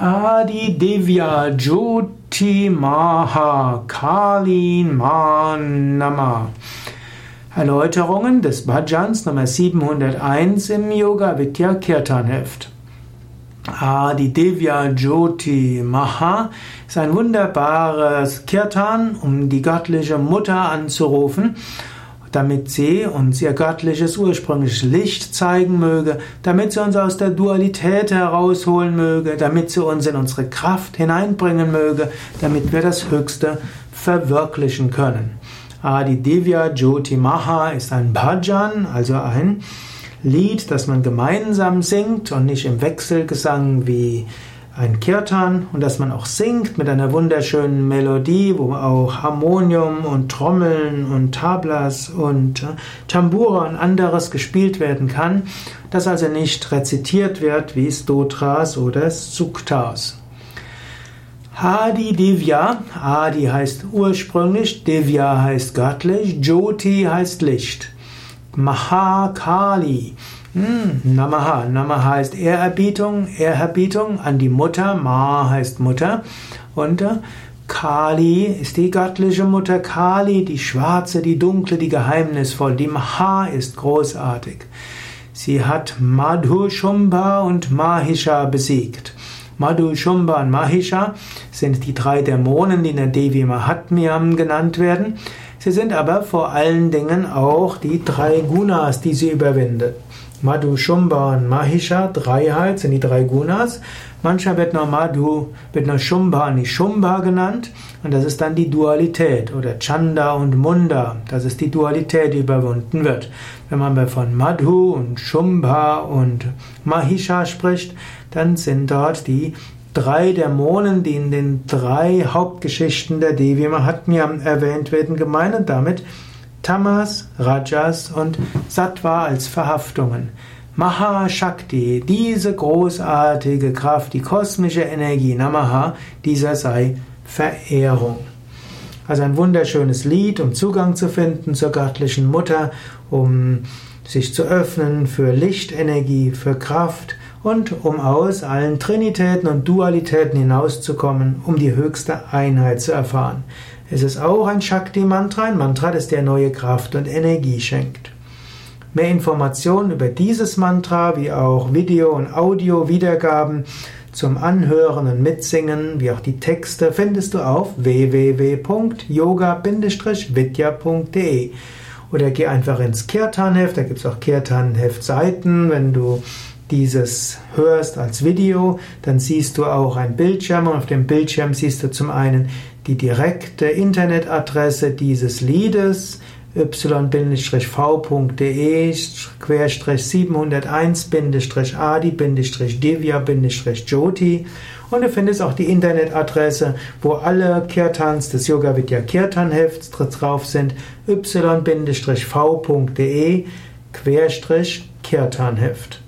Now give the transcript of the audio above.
Adi Devya Jyoti Maha Kalin Manama. Erläuterungen des Bhajans Nummer 701 im Yoga Vidya Kirtan Heft. Adi Devya Jyoti Maha ist ein wunderbares Kirtan, um die göttliche Mutter anzurufen damit sie uns ihr göttliches ursprüngliches Licht zeigen möge, damit sie uns aus der Dualität herausholen möge, damit sie uns in unsere Kraft hineinbringen möge, damit wir das Höchste verwirklichen können. Adi Divya Jyoti Maha ist ein Bhajan, also ein Lied, das man gemeinsam singt und nicht im Wechselgesang wie ein Kirtan und dass man auch singt mit einer wunderschönen Melodie, wo auch Harmonium und Trommeln und Tablas und äh, Tambura und anderes gespielt werden kann, das also nicht rezitiert wird wie Stotras oder Suktas. Hadi Divya, Adi heißt ursprünglich, Divya heißt göttlich, Jyoti heißt Licht. Mahakali hm, Namaha. Namaha heißt Ehrerbietung, Ehrerbietung an die Mutter. Ma heißt Mutter. Und äh, Kali ist die göttliche Mutter. Kali, die schwarze, die dunkle, die geheimnisvoll. Die Maha ist großartig. Sie hat Madhu, Shumba und Mahisha besiegt. Madhu, Shumba und Mahisha sind die drei Dämonen, die in der Devi Mahatmyam genannt werden. Sie sind aber vor allen Dingen auch die drei Gunas, die sie überwindet. Madhu, Shumba und Mahisha, Dreiheit sind die drei Gunas. Mancher wird nur Madhu, wird nur Shumba und Shumba genannt. Und das ist dann die Dualität oder Chanda und Munda. Das ist die Dualität, die überwunden wird. Wenn man von Madhu und Shumba und Mahisha spricht, dann sind dort die drei Dämonen, die in den drei Hauptgeschichten der Devi Mahatmya erwähnt werden, gemeint und damit Tamas, Rajas und Sattva als Verhaftungen. Mahashakti, diese großartige Kraft, die kosmische Energie, Namaha, dieser sei Verehrung. Also ein wunderschönes Lied, um Zugang zu finden zur göttlichen Mutter, um sich zu öffnen für Lichtenergie, für Kraft und um aus allen Trinitäten und Dualitäten hinauszukommen, um die höchste Einheit zu erfahren. Es ist auch ein Shakti-Mantra, ein Mantra, das dir neue Kraft und Energie schenkt. Mehr Informationen über dieses Mantra, wie auch Video- und Audio-Wiedergaben zum Anhören und Mitsingen, wie auch die Texte, findest du auf www.yoga-vidya.de oder geh einfach ins Kirtanheft, da gibt es auch Kirtanheft-Seiten, wenn du dieses hörst als Video, dann siehst du auch ein Bildschirm und auf dem Bildschirm siehst du zum einen die direkte Internetadresse dieses Liedes y-v.de 701-adi-divya-jyoti und du findest auch die Internetadresse, wo alle Kirtans des Yoga Vidya Kirtan Hefts drauf sind y-v.de Kirtanheft.